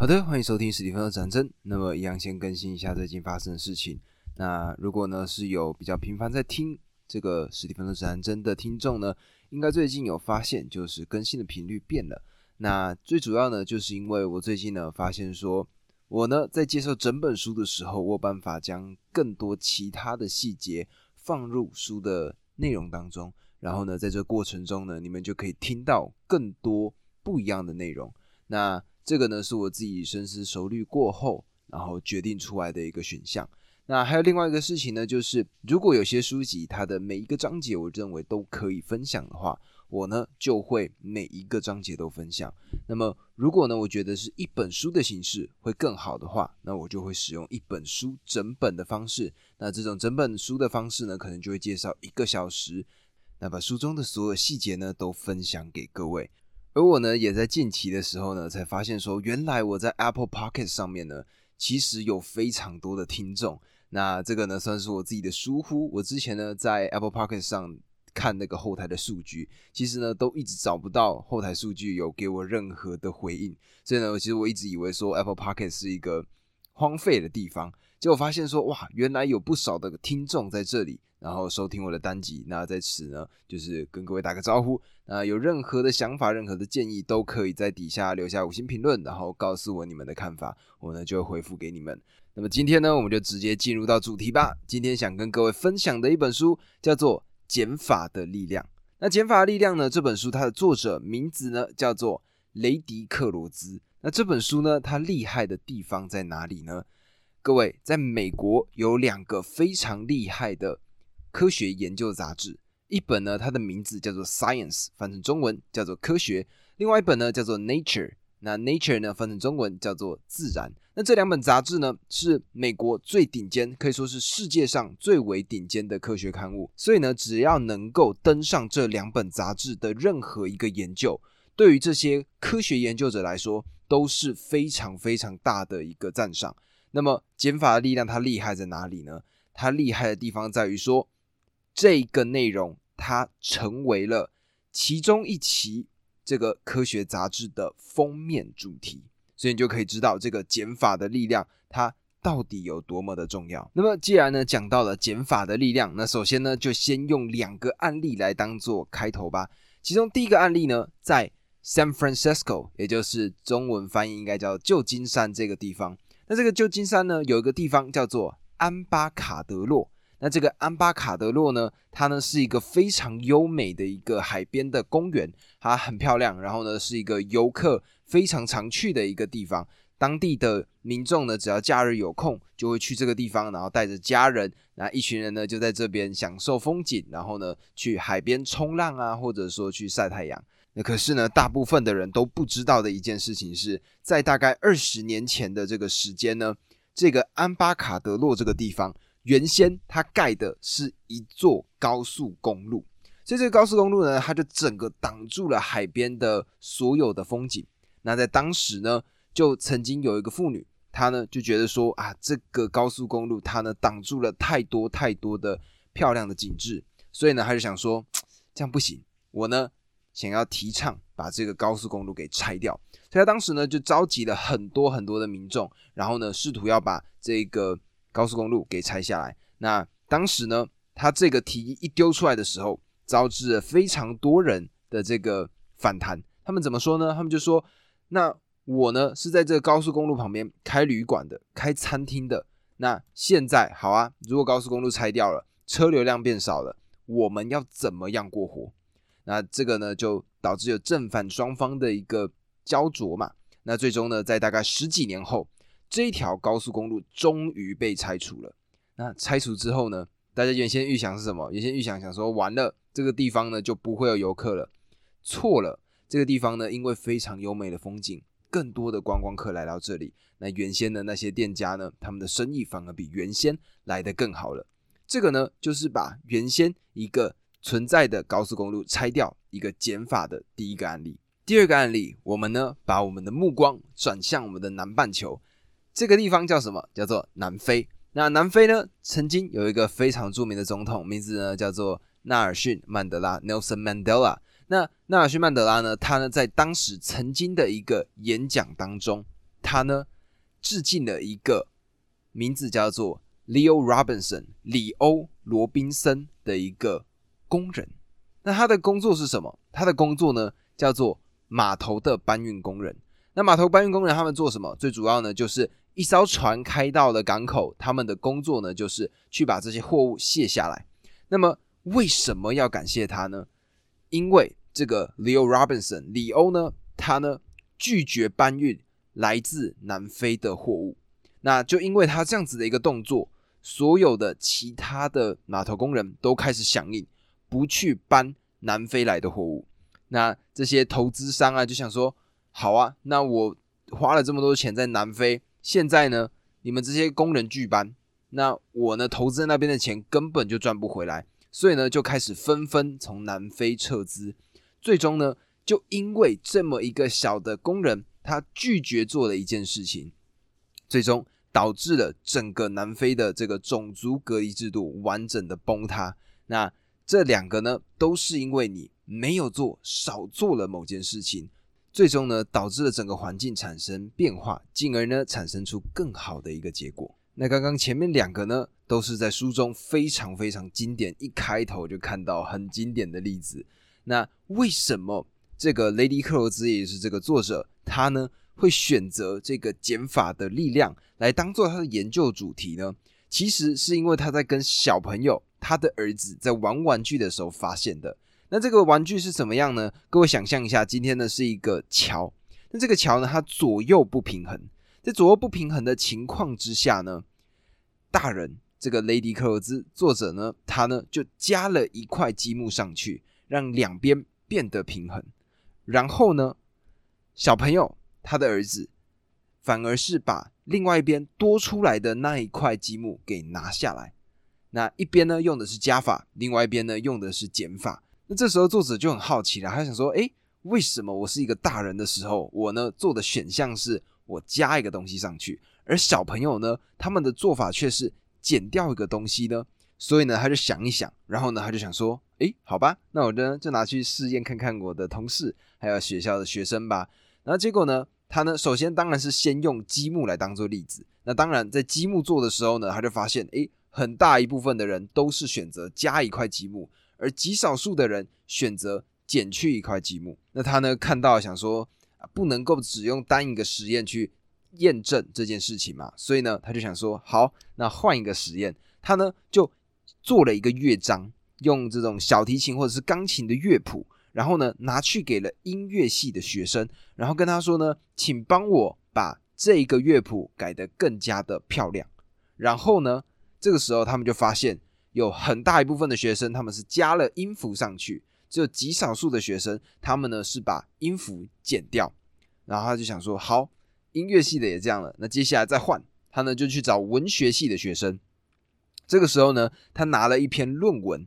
好的，欢迎收听史蒂芬的战争。那么，一样先更新一下最近发生的事情。那如果呢是有比较频繁在听这个史蒂芬的战争的听众呢，应该最近有发现，就是更新的频率变了。那最主要呢，就是因为我最近呢发现说，我呢在介绍整本书的时候，我有办法将更多其他的细节放入书的内容当中，然后呢，在这过程中呢，你们就可以听到更多不一样的内容。那这个呢是我自己深思熟虑过后，然后决定出来的一个选项。那还有另外一个事情呢，就是如果有些书籍它的每一个章节我认为都可以分享的话，我呢就会每一个章节都分享。那么如果呢我觉得是一本书的形式会更好的话，那我就会使用一本书整本的方式。那这种整本书的方式呢，可能就会介绍一个小时，那把书中的所有细节呢都分享给各位。而我呢，也在近期的时候呢，才发现说，原来我在 Apple Pocket 上面呢，其实有非常多的听众。那这个呢，算是我自己的疏忽。我之前呢，在 Apple Pocket 上看那个后台的数据，其实呢，都一直找不到后台数据有给我任何的回应。所以呢，其实我一直以为说 Apple Pocket 是一个荒废的地方，结果发现说，哇，原来有不少的听众在这里。然后收听我的单集，那在此呢，就是跟各位打个招呼。那有任何的想法、任何的建议，都可以在底下留下五星评论，然后告诉我你们的看法，我呢就会回复给你们。那么今天呢，我们就直接进入到主题吧。今天想跟各位分享的一本书叫做《减法的力量》。那《减法的力量》呢，这本书它的作者名字呢叫做雷迪克罗兹。那这本书呢，它厉害的地方在哪里呢？各位，在美国有两个非常厉害的。科学研究杂志一本呢，它的名字叫做《Science》，翻成中文叫做《科学》；另外一本呢叫做《Nature》，那《Nature》呢翻成中文叫做《自然》。那这两本杂志呢是美国最顶尖，可以说是世界上最为顶尖的科学刊物。所以呢，只要能够登上这两本杂志的任何一个研究，对于这些科学研究者来说都是非常非常大的一个赞赏。那么减法的力量它厉害在哪里呢？它厉害的地方在于说。这个内容它成为了其中一期这个科学杂志的封面主题，所以你就可以知道这个减法的力量它到底有多么的重要。那么既然呢讲到了减法的力量，那首先呢就先用两个案例来当做开头吧。其中第一个案例呢在 San Francisco，也就是中文翻译应该叫旧金山这个地方。那这个旧金山呢有一个地方叫做安巴卡德洛。那这个安巴卡德洛呢，它呢是一个非常优美的一个海边的公园，它很漂亮，然后呢是一个游客非常常去的一个地方。当地的民众呢，只要假日有空，就会去这个地方，然后带着家人，那一群人呢就在这边享受风景，然后呢去海边冲浪啊，或者说去晒太阳。那可是呢，大部分的人都不知道的一件事情是，在大概二十年前的这个时间呢，这个安巴卡德洛这个地方。原先它盖的是一座高速公路，所以这个高速公路呢，它就整个挡住了海边的所有的风景。那在当时呢，就曾经有一个妇女，她呢就觉得说啊，这个高速公路它呢挡住了太多太多的漂亮的景致，所以呢，她就想说 这样不行，我呢想要提倡把这个高速公路给拆掉。所以她当时呢就召集了很多很多的民众，然后呢试图要把这个。高速公路给拆下来。那当时呢，他这个提议一丢出来的时候，招致了非常多人的这个反弹。他们怎么说呢？他们就说：“那我呢是在这个高速公路旁边开旅馆的，开餐厅的。那现在好啊，如果高速公路拆掉了，车流量变少了，我们要怎么样过活？那这个呢，就导致有正反双方的一个焦灼嘛。那最终呢，在大概十几年后。”这一条高速公路终于被拆除了。那拆除之后呢？大家原先预想是什么？原先预想想说，完了，这个地方呢就不会有游客了。错了，这个地方呢，因为非常优美的风景，更多的观光客来到这里。那原先的那些店家呢，他们的生意反而比原先来的更好了。这个呢，就是把原先一个存在的高速公路拆掉一个减法的第一个案例。第二个案例，我们呢把我们的目光转向我们的南半球。这个地方叫什么？叫做南非。那南非呢，曾经有一个非常著名的总统，名字呢叫做纳尔逊·曼德拉 （Nelson Mandela）。那纳尔逊·曼德拉呢，他呢在当时曾经的一个演讲当中，他呢致敬了一个名字叫做 Leo Robinson 里欧罗宾森的一个工人。那他的工作是什么？他的工作呢叫做码头的搬运工人。那码头搬运工人他们做什么？最主要呢就是一艘船开到了港口，他们的工作呢就是去把这些货物卸下来。那么为什么要感谢他呢？因为这个 Leo Robinson 李欧呢，他呢拒绝搬运来自南非的货物。那就因为他这样子的一个动作，所有的其他的码头工人都开始响应，不去搬南非来的货物。那这些投资商啊，就想说：好啊，那我花了这么多钱在南非，现在呢，你们这些工人拒搬，那我呢投资那边的钱根本就赚不回来。所以呢，就开始纷纷从南非撤资。最终呢，就因为这么一个小的工人，他拒绝做了一件事情，最终导致了整个南非的这个种族隔离制度完整的崩塌。那这两个呢，都是因为你没有做，少做了某件事情，最终呢，导致了整个环境产生变化，进而呢，产生出更好的一个结果。那刚刚前面两个呢，都是在书中非常非常经典，一开头就看到很经典的例子。那为什么这个雷迪克罗兹也是这个作者，他呢会选择这个减法的力量来当做他的研究主题呢？其实是因为他在跟小朋友，他的儿子在玩玩具的时候发现的。那这个玩具是怎么样呢？各位想象一下，今天呢是一个桥，那这个桥呢它左右不平衡。在左右不平衡的情况之下呢，大人这个雷迪克罗兹作者呢，他呢就加了一块积木上去，让两边变得平衡。然后呢，小朋友他的儿子反而是把另外一边多出来的那一块积木给拿下来。那一边呢用的是加法，另外一边呢用的是减法。那这时候作者就很好奇了，他想说：诶，为什么我是一个大人的时候，我呢做的选项是？我加一个东西上去，而小朋友呢，他们的做法却是减掉一个东西呢。所以呢，他就想一想，然后呢，他就想说：“诶，好吧，那我呢就拿去试验看看我的同事还有学校的学生吧。”然后结果呢，他呢首先当然是先用积木来当做例子。那当然在积木做的时候呢，他就发现，诶，很大一部分的人都是选择加一块积木，而极少数的人选择减去一块积木。那他呢看到想说。不能够只用单一个实验去验证这件事情嘛，所以呢，他就想说，好，那换一个实验，他呢就做了一个乐章，用这种小提琴或者是钢琴的乐谱，然后呢拿去给了音乐系的学生，然后跟他说呢，请帮我把这个乐谱改得更加的漂亮。然后呢，这个时候他们就发现有很大一部分的学生他们是加了音符上去。只有极少数的学生，他们呢是把音符剪掉，然后他就想说，好，音乐系的也这样了，那接下来再换，他呢就去找文学系的学生。这个时候呢，他拿了一篇论文，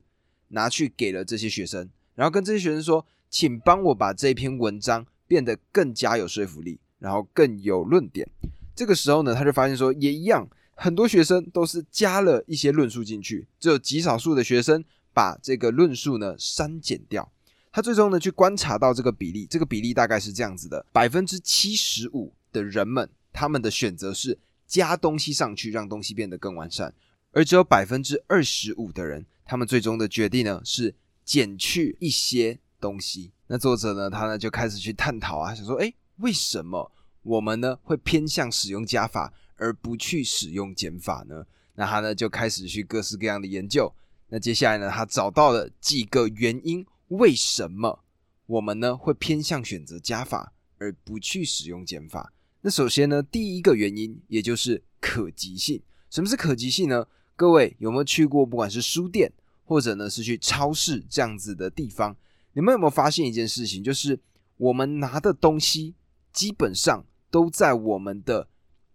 拿去给了这些学生，然后跟这些学生说，请帮我把这篇文章变得更加有说服力，然后更有论点。这个时候呢，他就发现说，也一样，很多学生都是加了一些论述进去，只有极少数的学生。把这个论述呢删减掉，他最终呢去观察到这个比例，这个比例大概是这样子的：百分之七十五的人们他们的选择是加东西上去，让东西变得更完善，而只有百分之二十五的人，他们最终的决定呢是减去一些东西。那作者呢他呢就开始去探讨啊，想说，哎，为什么我们呢会偏向使用加法而不去使用减法呢？那他呢就开始去各式各样的研究。那接下来呢？他找到了几个原因，为什么我们呢会偏向选择加法而不去使用减法？那首先呢，第一个原因也就是可及性。什么是可及性呢？各位有没有去过不管是书店或者呢是去超市这样子的地方？你们有没有发现一件事情？就是我们拿的东西基本上都在我们的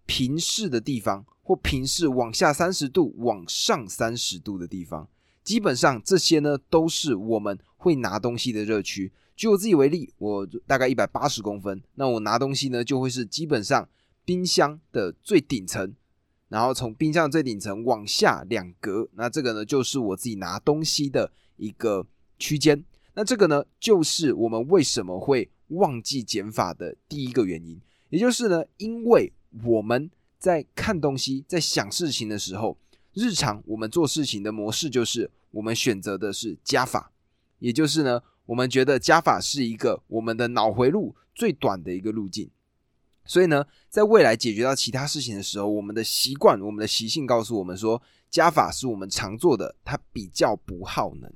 平视的地方，或平视往下三十度、往上三十度的地方。基本上这些呢都是我们会拿东西的热区。举我自己为例，我大概一百八十公分，那我拿东西呢就会是基本上冰箱的最顶层，然后从冰箱的最顶层往下两格，那这个呢就是我自己拿东西的一个区间。那这个呢就是我们为什么会忘记减法的第一个原因，也就是呢，因为我们在看东西、在想事情的时候，日常我们做事情的模式就是我们选择的是加法，也就是呢，我们觉得加法是一个我们的脑回路最短的一个路径。所以呢，在未来解决到其他事情的时候，我们的习惯、我们的习性告诉我们说，加法是我们常做的，它比较不耗能。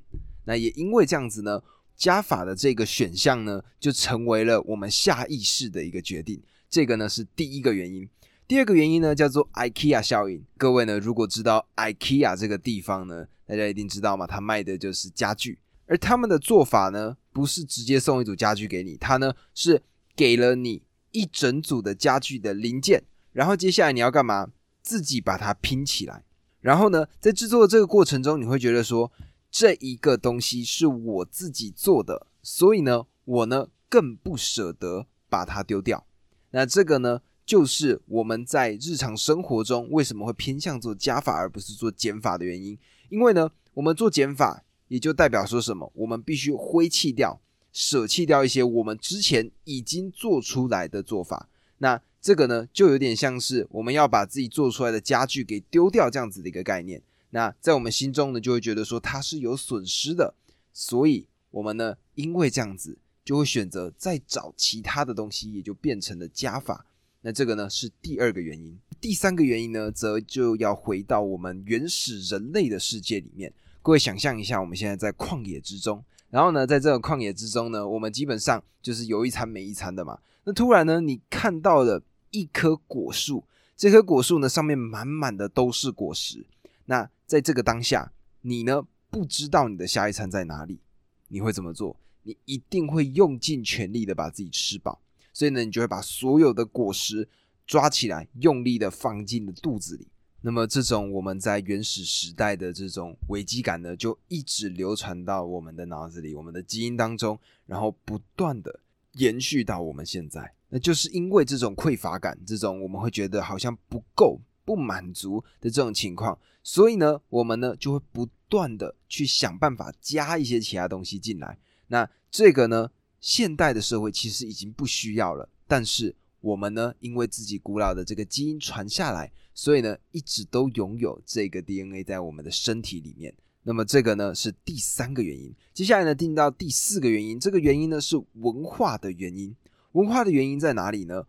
那也因为这样子呢，加法的这个选项呢，就成为了我们下意识的一个决定。这个呢是第一个原因。第二个原因呢叫做 IKEA 效应。各位呢，如果知道 IKEA 这个地方呢，大家一定知道嘛，它卖的就是家具。而他们的做法呢，不是直接送一组家具给你，它呢是给了你。一整组的家具的零件，然后接下来你要干嘛？自己把它拼起来。然后呢，在制作的这个过程中，你会觉得说，这一个东西是我自己做的，所以呢，我呢更不舍得把它丢掉。那这个呢，就是我们在日常生活中为什么会偏向做加法而不是做减法的原因。因为呢，我们做减法，也就代表说什么？我们必须挥弃掉。舍弃掉一些我们之前已经做出来的做法，那这个呢，就有点像是我们要把自己做出来的家具给丢掉这样子的一个概念。那在我们心中呢，就会觉得说它是有损失的，所以我们呢，因为这样子，就会选择再找其他的东西，也就变成了加法。那这个呢，是第二个原因。第三个原因呢，则就要回到我们原始人类的世界里面。各位想象一下，我们现在在旷野之中。然后呢，在这个旷野之中呢，我们基本上就是有一餐没一餐的嘛。那突然呢，你看到了一棵果树，这棵果树呢上面满满的都是果实。那在这个当下，你呢不知道你的下一餐在哪里，你会怎么做？你一定会用尽全力的把自己吃饱。所以呢，你就会把所有的果实抓起来，用力的放进了肚子里。那么，这种我们在原始时代的这种危机感呢，就一直流传到我们的脑子里、我们的基因当中，然后不断的延续到我们现在。那就是因为这种匮乏感，这种我们会觉得好像不够、不满足的这种情况，所以呢，我们呢就会不断的去想办法加一些其他东西进来。那这个呢，现代的社会其实已经不需要了，但是我们呢，因为自己古老的这个基因传下来。所以呢，一直都拥有这个 DNA 在我们的身体里面。那么这个呢是第三个原因。接下来呢，听到第四个原因，这个原因呢是文化的原因。文化的原因在哪里呢？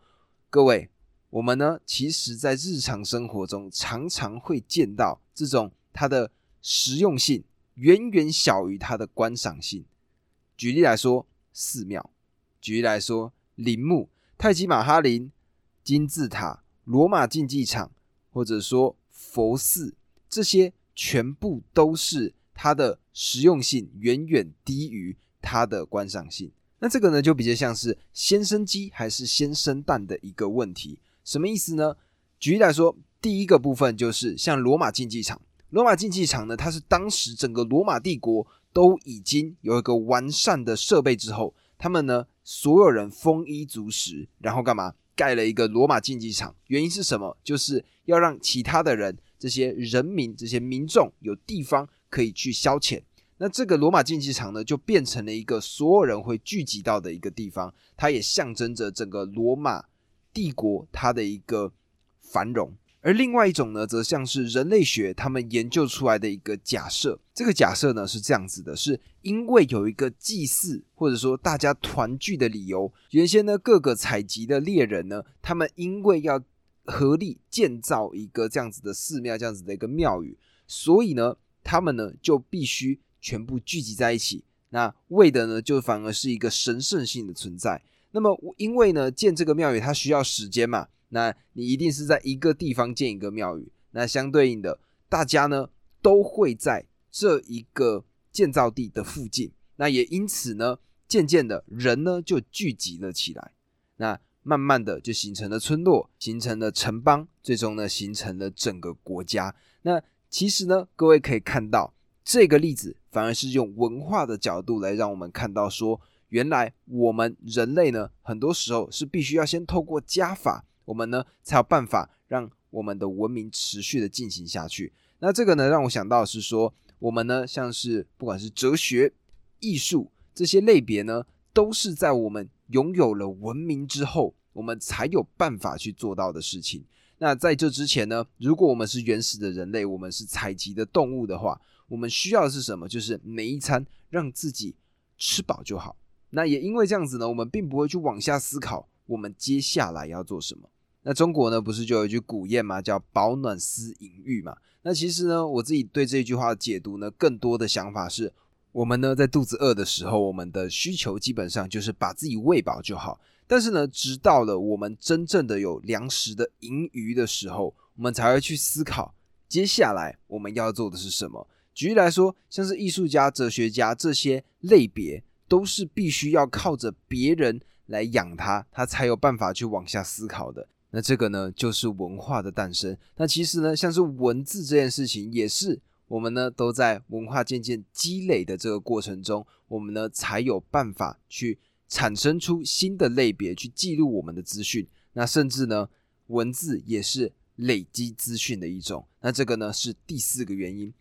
各位，我们呢，其实在日常生活中常常会见到这种它的实用性远远小于它的观赏性。举例来说，寺庙；举例来说，陵墓、泰姬玛哈林、金字塔、罗马竞技场。或者说佛寺，这些全部都是它的实用性远远低于它的观赏性。那这个呢，就比较像是先生鸡还是先生蛋的一个问题。什么意思呢？举例来说，第一个部分就是像罗马竞技场。罗马竞技场呢，它是当时整个罗马帝国都已经有一个完善的设备之后，他们呢所有人丰衣足食，然后干嘛？盖了一个罗马竞技场，原因是什么？就是要让其他的人、这些人民、这些民众有地方可以去消遣。那这个罗马竞技场呢，就变成了一个所有人会聚集到的一个地方，它也象征着整个罗马帝国它的一个繁荣。而另外一种呢，则像是人类学他们研究出来的一个假设。这个假设呢是这样子的：是因为有一个祭祀，或者说大家团聚的理由。原先呢，各个采集的猎人呢，他们因为要合力建造一个这样子的寺庙，这样子的一个庙宇，所以呢，他们呢就必须全部聚集在一起。那为的呢，就反而是一个神圣性的存在。那么因为呢，建这个庙宇它需要时间嘛。那你一定是在一个地方建一个庙宇，那相对应的，大家呢都会在这一个建造地的附近，那也因此呢，渐渐的人呢就聚集了起来，那慢慢的就形成了村落，形成了城邦，最终呢形成了整个国家。那其实呢，各位可以看到这个例子，反而是用文化的角度来让我们看到说，原来我们人类呢，很多时候是必须要先透过加法。我们呢才有办法让我们的文明持续的进行下去。那这个呢让我想到是说，我们呢像是不管是哲学、艺术这些类别呢，都是在我们拥有了文明之后，我们才有办法去做到的事情。那在这之前呢，如果我们是原始的人类，我们是采集的动物的话，我们需要的是什么？就是每一餐让自己吃饱就好。那也因为这样子呢，我们并不会去往下思考我们接下来要做什么。那中国呢，不是就有一句古谚嘛，叫“饱暖思淫欲”嘛？那其实呢，我自己对这句话的解读呢，更多的想法是，我们呢在肚子饿的时候，我们的需求基本上就是把自己喂饱就好。但是呢，直到了我们真正的有粮食的盈余的时候，我们才会去思考接下来我们要做的是什么。举例来说，像是艺术家、哲学家这些类别，都是必须要靠着别人来养他，他才有办法去往下思考的。那这个呢，就是文化的诞生。那其实呢，像是文字这件事情，也是我们呢都在文化渐渐积累的这个过程中，我们呢才有办法去产生出新的类别去记录我们的资讯。那甚至呢，文字也是累积资讯的一种。那这个呢是第四个原因。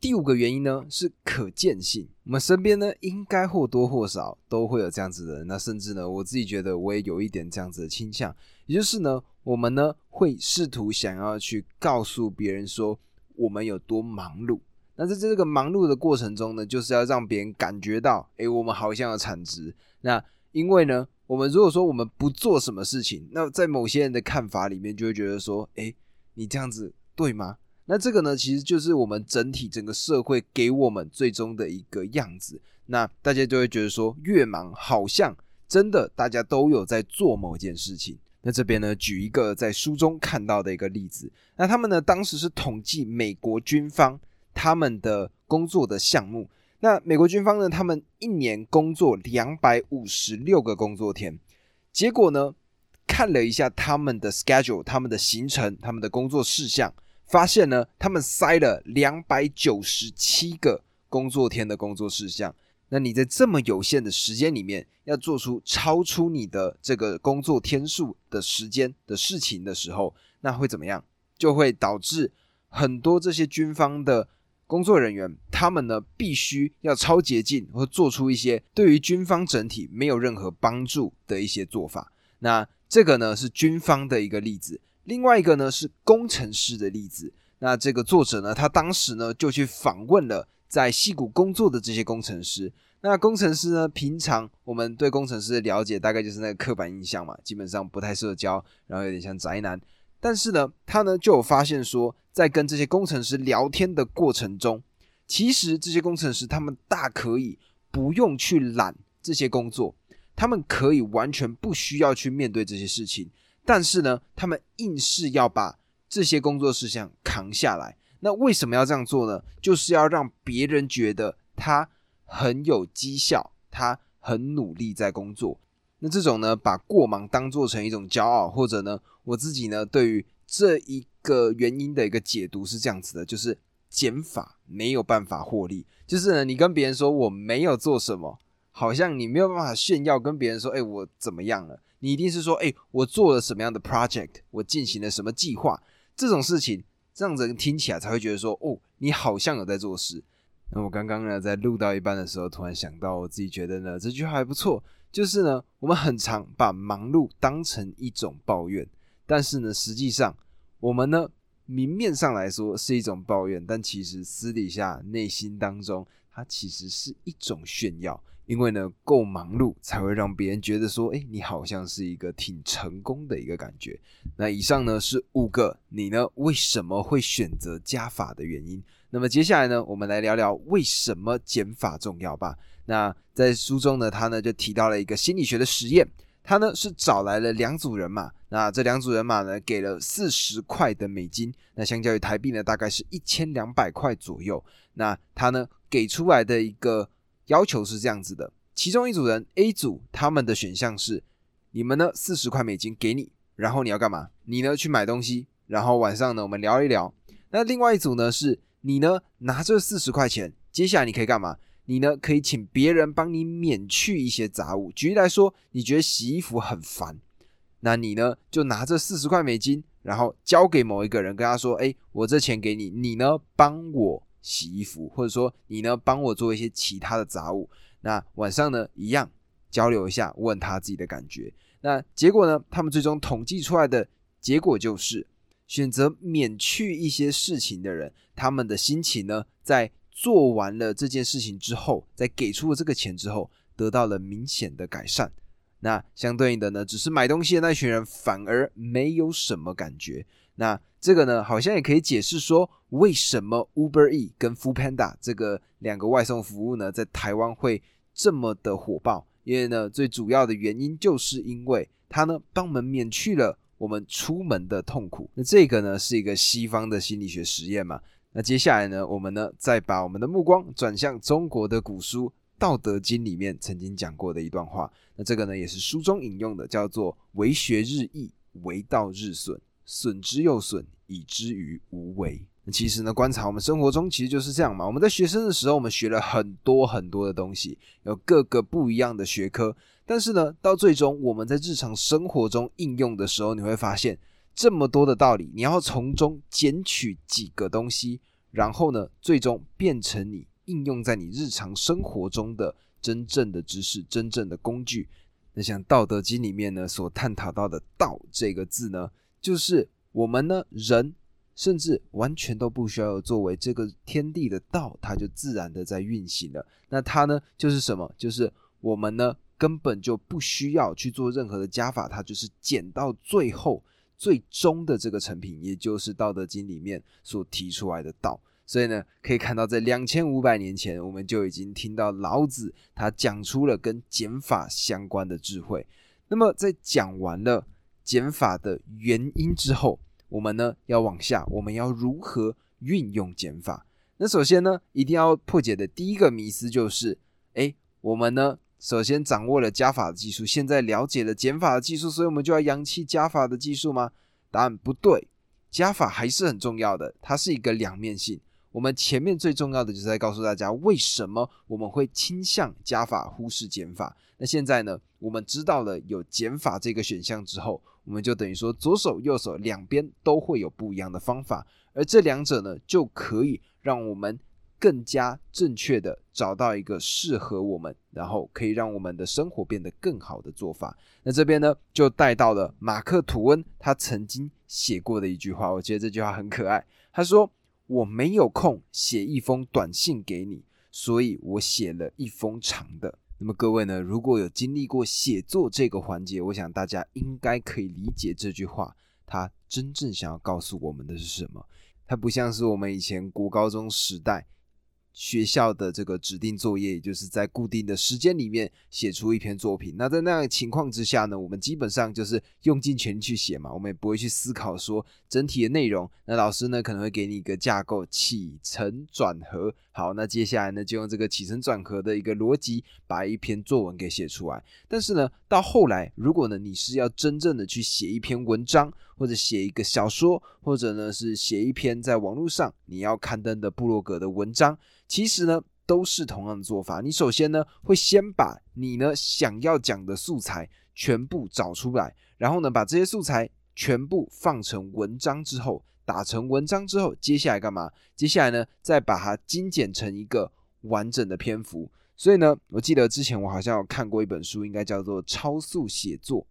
第五个原因呢是可见性，我们身边呢应该或多或少都会有这样子的人，那甚至呢我自己觉得我也有一点这样子的倾向，也就是呢我们呢会试图想要去告诉别人说我们有多忙碌，那在这个忙碌的过程中呢，就是要让别人感觉到，哎，我们好像有产值。那因为呢，我们如果说我们不做什么事情，那在某些人的看法里面就会觉得说，哎，你这样子对吗？那这个呢，其实就是我们整体整个社会给我们最终的一个样子。那大家就会觉得说，越忙好像真的大家都有在做某件事情。那这边呢，举一个在书中看到的一个例子。那他们呢，当时是统计美国军方他们的工作的项目。那美国军方呢，他们一年工作两百五十六个工作天。结果呢，看了一下他们的 schedule，他们的行程，他们的工作事项。发现呢，他们塞了两百九十七个工作天的工作事项。那你在这么有限的时间里面，要做出超出你的这个工作天数的时间的事情的时候，那会怎么样？就会导致很多这些军方的工作人员，他们呢必须要超捷径，或做出一些对于军方整体没有任何帮助的一些做法。那这个呢是军方的一个例子。另外一个呢是工程师的例子。那这个作者呢，他当时呢就去访问了在戏谷工作的这些工程师。那工程师呢，平常我们对工程师的了解大概就是那个刻板印象嘛，基本上不太社交，然后有点像宅男。但是呢，他呢就有发现说，在跟这些工程师聊天的过程中，其实这些工程师他们大可以不用去揽这些工作，他们可以完全不需要去面对这些事情。但是呢，他们硬是要把这些工作事项扛下来。那为什么要这样做呢？就是要让别人觉得他很有绩效，他很努力在工作。那这种呢，把过忙当做成一种骄傲，或者呢，我自己呢，对于这一个原因的一个解读是这样子的：就是减法没有办法获利。就是呢，你跟别人说我没有做什么，好像你没有办法炫耀，跟别人说，哎，我怎么样了？你一定是说，哎，我做了什么样的 project，我进行了什么计划，这种事情，这样子听起来才会觉得说，哦，你好像有在做事。那我刚刚呢，在录到一半的时候，突然想到，我自己觉得呢，这句话还不错，就是呢，我们很常把忙碌当成一种抱怨，但是呢，实际上我们呢，明面上来说是一种抱怨，但其实私底下内心当中，它其实是一种炫耀。因为呢，够忙碌才会让别人觉得说，哎，你好像是一个挺成功的一个感觉。那以上呢是五个你呢为什么会选择加法的原因。那么接下来呢，我们来聊聊为什么减法重要吧。那在书中呢，他呢就提到了一个心理学的实验，他呢是找来了两组人马，那这两组人马呢给了四十块的美金，那相较于台币呢大概是一千两百块左右。那他呢给出来的一个。要求是这样子的，其中一组人 A 组，他们的选项是：你们呢四十块美金给你，然后你要干嘛？你呢去买东西，然后晚上呢我们聊一聊。那另外一组呢是你呢拿这四十块钱，接下来你可以干嘛？你呢可以请别人帮你免去一些杂物。举例来说，你觉得洗衣服很烦，那你呢就拿这四十块美金，然后交给某一个人，跟他说：哎，我这钱给你，你呢帮我。洗衣服，或者说你呢帮我做一些其他的杂物，那晚上呢一样交流一下，问他自己的感觉。那结果呢？他们最终统计出来的结果就是，选择免去一些事情的人，他们的心情呢，在做完了这件事情之后，在给出了这个钱之后，得到了明显的改善。那相对应的呢，只是买东西的那群人反而没有什么感觉。那这个呢，好像也可以解释说，为什么 Uber E 跟 Food Panda 这个两个外送服务呢，在台湾会这么的火爆？因为呢，最主要的原因就是因为它呢，帮我们免去了我们出门的痛苦。那这个呢，是一个西方的心理学实验嘛？那接下来呢，我们呢，再把我们的目光转向中国的古书。《道德经》里面曾经讲过的一段话，那这个呢也是书中引用的，叫做“为学日益，为道日损，损之又损，以之于无为”。其实呢，观察我们生活中其实就是这样嘛。我们在学生的时候，我们学了很多很多的东西，有各个不一样的学科，但是呢，到最终我们在日常生活中应用的时候，你会发现这么多的道理，你要从中捡取几个东西，然后呢，最终变成你。应用在你日常生活中的真正的知识、真正的工具。那像《道德经》里面呢所探讨到的“道”这个字呢，就是我们呢人甚至完全都不需要作为这个天地的道，它就自然的在运行了。那它呢就是什么？就是我们呢根本就不需要去做任何的加法，它就是减到最后最终的这个成品，也就是《道德经》里面所提出来的道。所以呢，可以看到，在两千五百年前，我们就已经听到老子他讲出了跟减法相关的智慧。那么，在讲完了减法的原因之后，我们呢要往下，我们要如何运用减法？那首先呢，一定要破解的第一个迷思就是：哎，我们呢首先掌握了加法的技术，现在了解了减法的技术，所以我们就要扬弃加法的技术吗？答案不对，加法还是很重要的，它是一个两面性。我们前面最重要的就是在告诉大家，为什么我们会倾向加法，忽视减法。那现在呢，我们知道了有减法这个选项之后，我们就等于说左手右手两边都会有不一样的方法，而这两者呢，就可以让我们更加正确的找到一个适合我们，然后可以让我们的生活变得更好的做法。那这边呢，就带到了马克吐温他曾经写过的一句话，我觉得这句话很可爱，他说。我没有空写一封短信给你，所以我写了一封长的。那么各位呢，如果有经历过写作这个环节，我想大家应该可以理解这句话，它真正想要告诉我们的是什么？它不像是我们以前国高中时代。学校的这个指定作业，也就是在固定的时间里面写出一篇作品。那在那样情况之下呢，我们基本上就是用尽全力去写嘛，我们也不会去思考说整体的内容。那老师呢可能会给你一个架构，起承转合。好，那接下来呢就用这个起承转合的一个逻辑，把一篇作文给写出来。但是呢，到后来，如果呢你是要真正的去写一篇文章，或者写一个小说，或者呢是写一篇在网络上你要刊登的部落格的文章。其实呢，都是同样的做法。你首先呢，会先把你呢想要讲的素材全部找出来，然后呢，把这些素材全部放成文章之后，打成文章之后，接下来干嘛？接下来呢，再把它精简成一个完整的篇幅。所以呢，我记得之前我好像有看过一本书，应该叫做《超速写作》。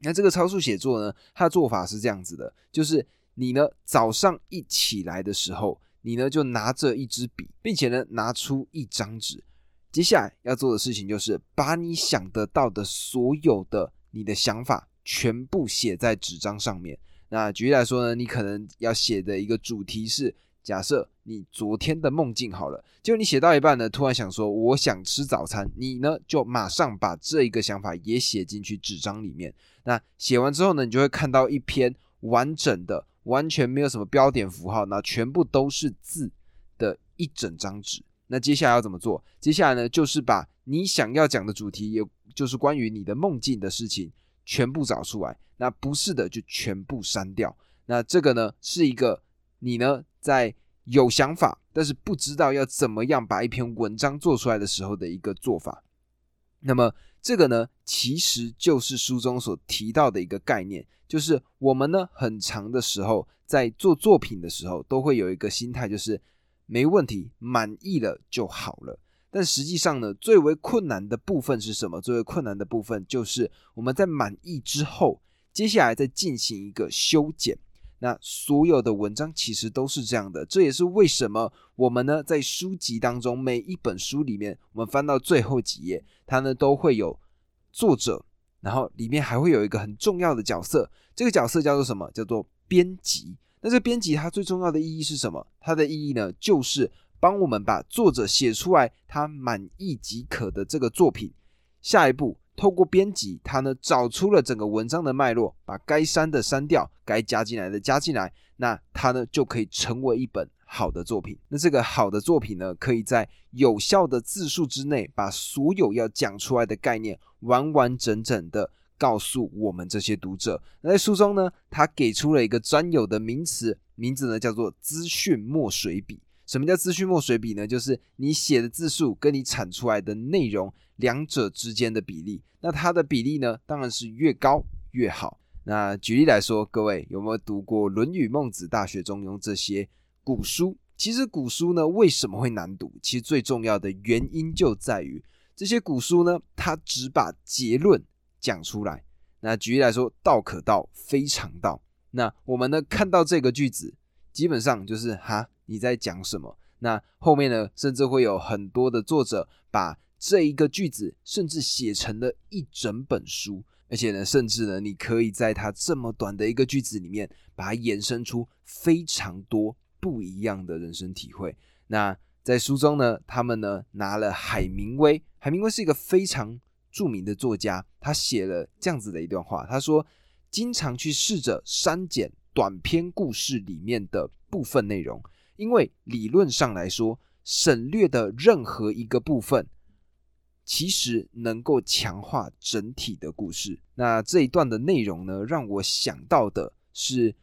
那这个超速写作呢，它的做法是这样子的，就是你呢早上一起来的时候。你呢就拿着一支笔，并且呢拿出一张纸，接下来要做的事情就是把你想得到的所有的你的想法全部写在纸张上面。那举例来说呢，你可能要写的一个主题是，假设你昨天的梦境好了，就你写到一半呢，突然想说我想吃早餐，你呢就马上把这一个想法也写进去纸张里面。那写完之后呢，你就会看到一篇完整的。完全没有什么标点符号，那全部都是字的一整张纸。那接下来要怎么做？接下来呢，就是把你想要讲的主题，也就是关于你的梦境的事情，全部找出来。那不是的，就全部删掉。那这个呢，是一个你呢在有想法，但是不知道要怎么样把一篇文章做出来的时候的一个做法。那么这个呢，其实就是书中所提到的一个概念。就是我们呢，很长的时候在做作品的时候，都会有一个心态，就是没问题，满意了就好了。但实际上呢，最为困难的部分是什么？最为困难的部分就是我们在满意之后，接下来再进行一个修剪。那所有的文章其实都是这样的，这也是为什么我们呢在书籍当中每一本书里面，我们翻到最后几页，它呢都会有作者，然后里面还会有一个很重要的角色，这个角色叫做什么？叫做编辑。那这编辑它最重要的意义是什么？它的意义呢，就是帮我们把作者写出来他满意即可的这个作品。下一步。透过编辑，他呢找出了整个文章的脉络，把该删的删掉，该加进来的加进来，那他呢就可以成为一本好的作品。那这个好的作品呢，可以在有效的字数之内，把所有要讲出来的概念完完整整的告诉我们这些读者。那在书中呢，他给出了一个专有的名词，名字呢叫做“资讯墨水笔”。什么叫资讯墨水笔呢？就是你写的字数跟你产出来的内容两者之间的比例。那它的比例呢，当然是越高越好。那举例来说，各位有没有读过《论语》《孟子》《大学》《中庸》这些古书？其实古书呢，为什么会难读？其实最重要的原因就在于这些古书呢，它只把结论讲出来。那举例来说，“道可道，非常道”。那我们呢，看到这个句子，基本上就是哈。你在讲什么？那后面呢？甚至会有很多的作者把这一个句子，甚至写成了一整本书。而且呢，甚至呢，你可以在它这么短的一个句子里面，把它衍生出非常多不一样的人生体会。那在书中呢，他们呢拿了海明威，海明威是一个非常著名的作家，他写了这样子的一段话，他说：“经常去试着删减短篇故事里面的部分内容。”因为理论上来说，省略的任何一个部分，其实能够强化整体的故事。那这一段的内容呢，让我想到的是《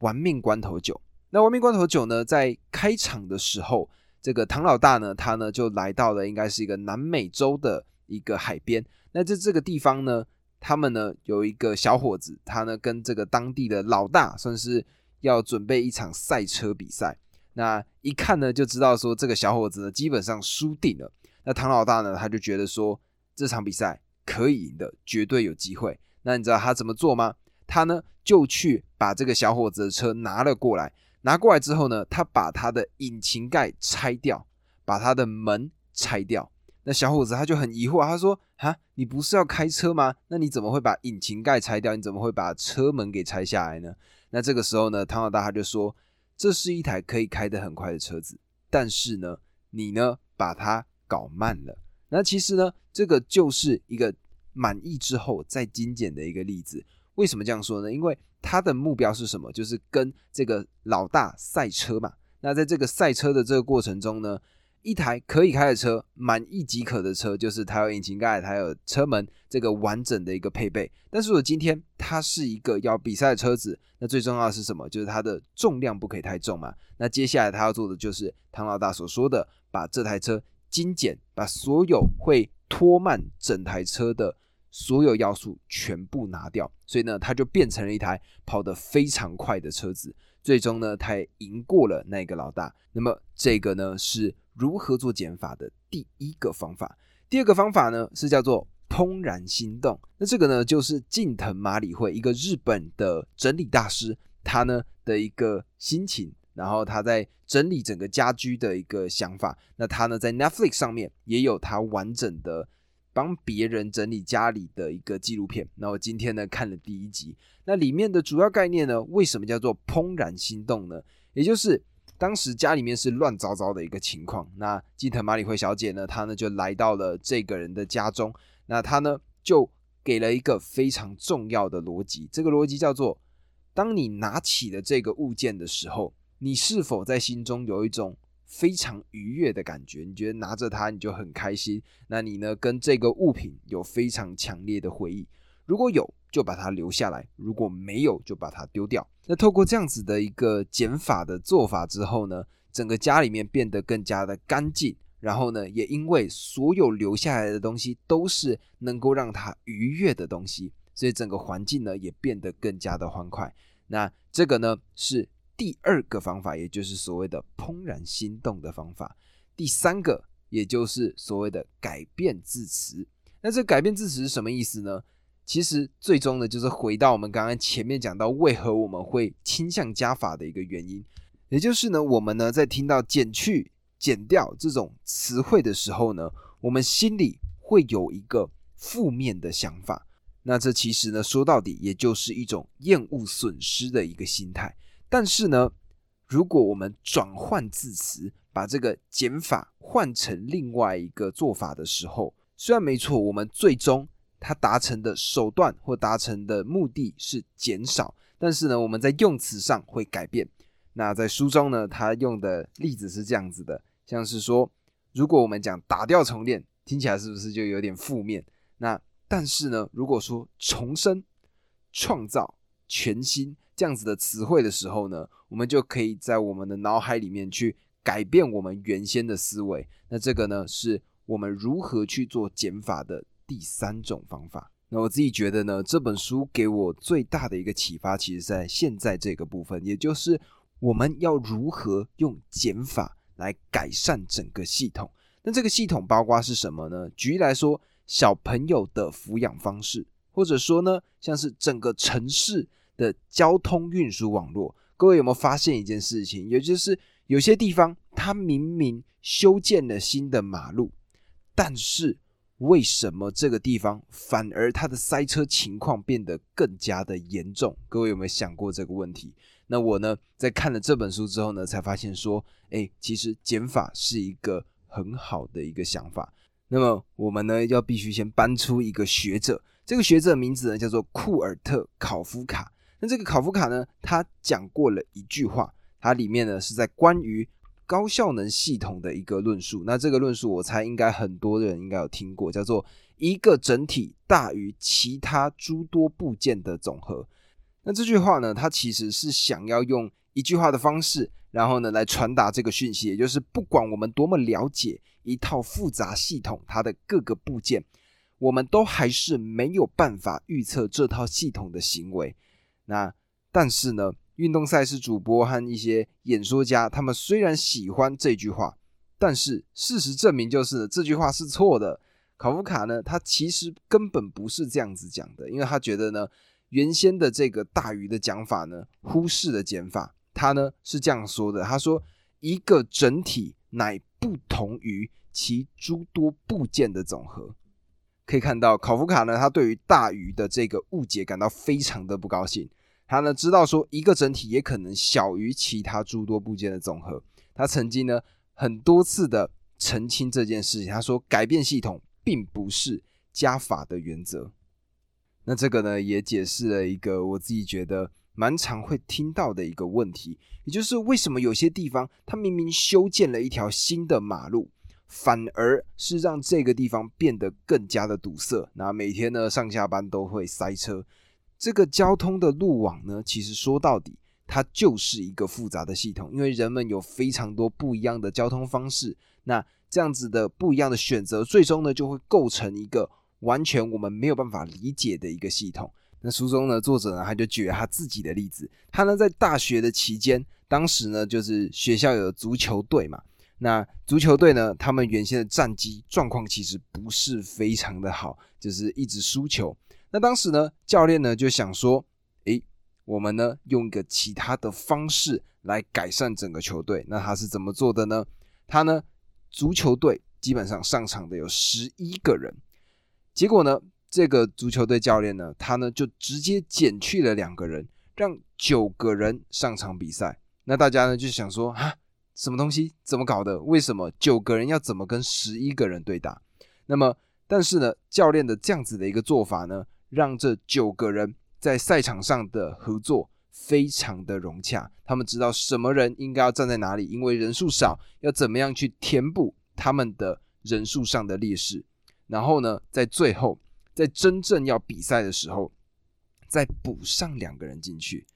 玩命关头九》。那《玩命关头九》呢，在开场的时候，这个唐老大呢，他呢就来到了应该是一个南美洲的一个海边。那在这个地方呢，他们呢有一个小伙子，他呢跟这个当地的老大，算是要准备一场赛车比赛。那一看呢，就知道说这个小伙子呢，基本上输定了。那唐老大呢，他就觉得说这场比赛可以赢的，绝对有机会。那你知道他怎么做吗？他呢就去把这个小伙子的车拿了过来。拿过来之后呢，他把他的引擎盖拆掉，把他的门拆掉。那小伙子他就很疑惑，他说：“啊，你不是要开车吗？那你怎么会把引擎盖拆掉？你怎么会把车门给拆下来呢？”那这个时候呢，唐老大他就说。这是一台可以开得很快的车子，但是呢，你呢把它搞慢了。那其实呢，这个就是一个满意之后再精简的一个例子。为什么这样说呢？因为他的目标是什么？就是跟这个老大赛车嘛。那在这个赛车的这个过程中呢？一台可以开的车，满意即可的车，就是它有引擎盖，它有车门，这个完整的一个配备。但是，我今天它是一个要比赛的车子，那最重要的是什么？就是它的重量不可以太重嘛。那接下来他要做的就是唐老大所说的，把这台车精简，把所有会拖慢整台车的所有要素全部拿掉。所以呢，它就变成了一台跑得非常快的车子。最终呢，他也赢过了那个老大。那么，这个呢是。如何做减法的第一个方法，第二个方法呢是叫做怦然心动。那这个呢就是近藤麻里惠，一个日本的整理大师，他呢的一个心情，然后他在整理整个家居的一个想法。那他呢在 Netflix 上面也有他完整的帮别人整理家里的一个纪录片。那我今天呢看了第一集，那里面的主要概念呢，为什么叫做怦然心动呢？也就是当时家里面是乱糟糟的一个情况，那基藤麻里惠小姐呢，她呢就来到了这个人的家中，那她呢就给了一个非常重要的逻辑，这个逻辑叫做：当你拿起了这个物件的时候，你是否在心中有一种非常愉悦的感觉？你觉得拿着它你就很开心？那你呢跟这个物品有非常强烈的回忆？如果有，就把它留下来；如果没有，就把它丢掉。那透过这样子的一个减法的做法之后呢，整个家里面变得更加的干净。然后呢，也因为所有留下来的东西都是能够让它愉悦的东西，所以整个环境呢也变得更加的欢快。那这个呢是第二个方法，也就是所谓的怦然心动的方法。第三个也就是所谓的改变字词。那这改变字词是什么意思呢？其实最终呢，就是回到我们刚刚前面讲到，为何我们会倾向加法的一个原因，也就是呢，我们呢在听到减去、减掉这种词汇的时候呢，我们心里会有一个负面的想法。那这其实呢，说到底也就是一种厌恶损失的一个心态。但是呢，如果我们转换字词，把这个减法换成另外一个做法的时候，虽然没错，我们最终。它达成的手段或达成的目的是减少，但是呢，我们在用词上会改变。那在书中呢，他用的例子是这样子的，像是说，如果我们讲打掉重练，听起来是不是就有点负面？那但是呢，如果说重生、创造、全新这样子的词汇的时候呢，我们就可以在我们的脑海里面去改变我们原先的思维。那这个呢，是我们如何去做减法的。第三种方法，那我自己觉得呢，这本书给我最大的一个启发，其实在现在这个部分，也就是我们要如何用减法来改善整个系统。那这个系统包括是什么呢？举例来说，小朋友的抚养方式，或者说呢，像是整个城市的交通运输网络。各位有没有发现一件事情？也就是有些地方它明明修建了新的马路，但是为什么这个地方反而它的塞车情况变得更加的严重？各位有没有想过这个问题？那我呢，在看了这本书之后呢，才发现说，哎，其实减法是一个很好的一个想法。那么我们呢，要必须先搬出一个学者，这个学者名字呢叫做库尔特·考夫卡。那这个考夫卡呢，他讲过了一句话，它里面呢是在关于。高效能系统的一个论述，那这个论述我猜应该很多人应该有听过，叫做一个整体大于其他诸多部件的总和。那这句话呢，它其实是想要用一句话的方式，然后呢来传达这个讯息，也就是不管我们多么了解一套复杂系统它的各个部件，我们都还是没有办法预测这套系统的行为。那但是呢？运动赛事主播和一些演说家，他们虽然喜欢这句话，但是事实证明就是这句话是错的。考夫卡呢，他其实根本不是这样子讲的，因为他觉得呢，原先的这个大鱼的讲法呢，忽视了减法。他呢是这样说的：他说，一个整体乃不同于其诸多部件的总和。可以看到，考夫卡呢，他对于大鱼的这个误解感到非常的不高兴。他呢知道说一个整体也可能小于其他诸多部件的总和。他曾经呢很多次的澄清这件事情。他说改变系统并不是加法的原则。那这个呢也解释了一个我自己觉得蛮常会听到的一个问题，也就是为什么有些地方它明明修建了一条新的马路，反而是让这个地方变得更加的堵塞。那每天呢上下班都会塞车。这个交通的路网呢，其实说到底，它就是一个复杂的系统，因为人们有非常多不一样的交通方式，那这样子的不一样的选择，最终呢就会构成一个完全我们没有办法理解的一个系统。那书中呢，作者呢他就举了他自己的例子，他呢在大学的期间，当时呢就是学校有足球队嘛，那足球队呢，他们原先的战绩状况其实不是非常的好，就是一直输球。那当时呢，教练呢就想说，诶，我们呢用一个其他的方式来改善整个球队。那他是怎么做的呢？他呢，足球队基本上上场的有十一个人，结果呢，这个足球队教练呢，他呢就直接减去了两个人，让九个人上场比赛。那大家呢就想说，啊，什么东西？怎么搞的？为什么九个人要怎么跟十一个人对打？那么，但是呢，教练的这样子的一个做法呢？让这九个人在赛场上的合作非常的融洽，他们知道什么人应该要站在哪里，因为人数少，要怎么样去填补他们的人数上的劣势。然后呢，在最后，在真正要比赛的时候，再补上两个人进去。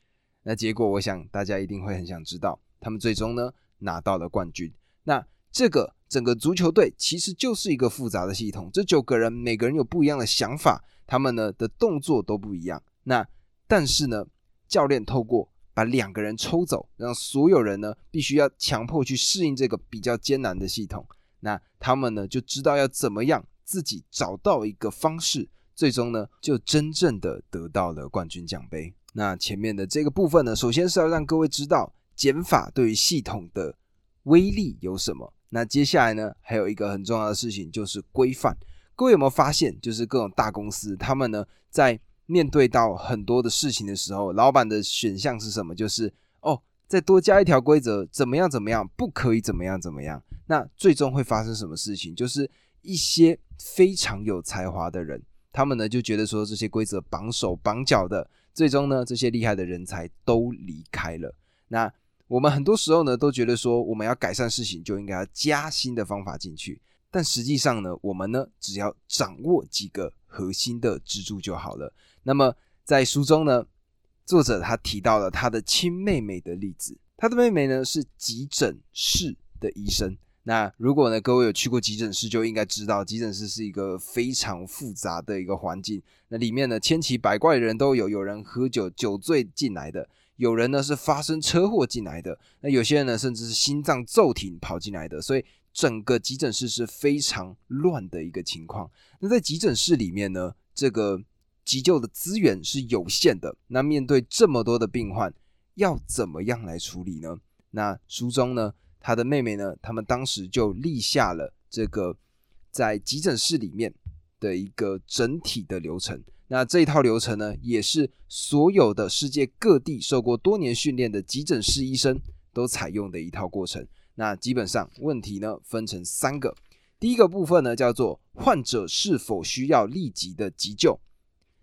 那结果，我想大家一定会很想知道，他们最终呢拿到了冠军。那这个整个足球队其实就是一个复杂的系统，这九个人每个人有不一样的想法。他们呢的动作都不一样，那但是呢，教练透过把两个人抽走，让所有人呢必须要强迫去适应这个比较艰难的系统。那他们呢就知道要怎么样自己找到一个方式，最终呢就真正的得到了冠军奖杯。那前面的这个部分呢，首先是要让各位知道减法对于系统的威力有什么。那接下来呢，还有一个很重要的事情就是规范。各位有没有发现，就是各种大公司，他们呢在面对到很多的事情的时候，老板的选项是什么？就是哦，再多加一条规则，怎么样怎么样，不可以怎么样怎么样。那最终会发生什么事情？就是一些非常有才华的人，他们呢就觉得说这些规则绑手绑脚的，最终呢这些厉害的人才都离开了。那我们很多时候呢都觉得说我们要改善事情，就应该要加新的方法进去。但实际上呢，我们呢只要掌握几个核心的支柱就好了。那么在书中呢，作者他提到了他的亲妹妹的例子。他的妹妹呢是急诊室的医生。那如果呢各位有去过急诊室，就应该知道急诊室是一个非常复杂的一个环境。那里面呢千奇百怪的人都有，有人喝酒酒醉进来的，有人呢是发生车祸进来的，那有些人呢甚至是心脏骤停跑进来的，所以。整个急诊室是非常乱的一个情况。那在急诊室里面呢，这个急救的资源是有限的。那面对这么多的病患，要怎么样来处理呢？那书中呢，他的妹妹呢，他们当时就立下了这个在急诊室里面的一个整体的流程。那这一套流程呢，也是所有的世界各地受过多年训练的急诊室医生都采用的一套过程。那基本上问题呢分成三个，第一个部分呢叫做患者是否需要立即的急救，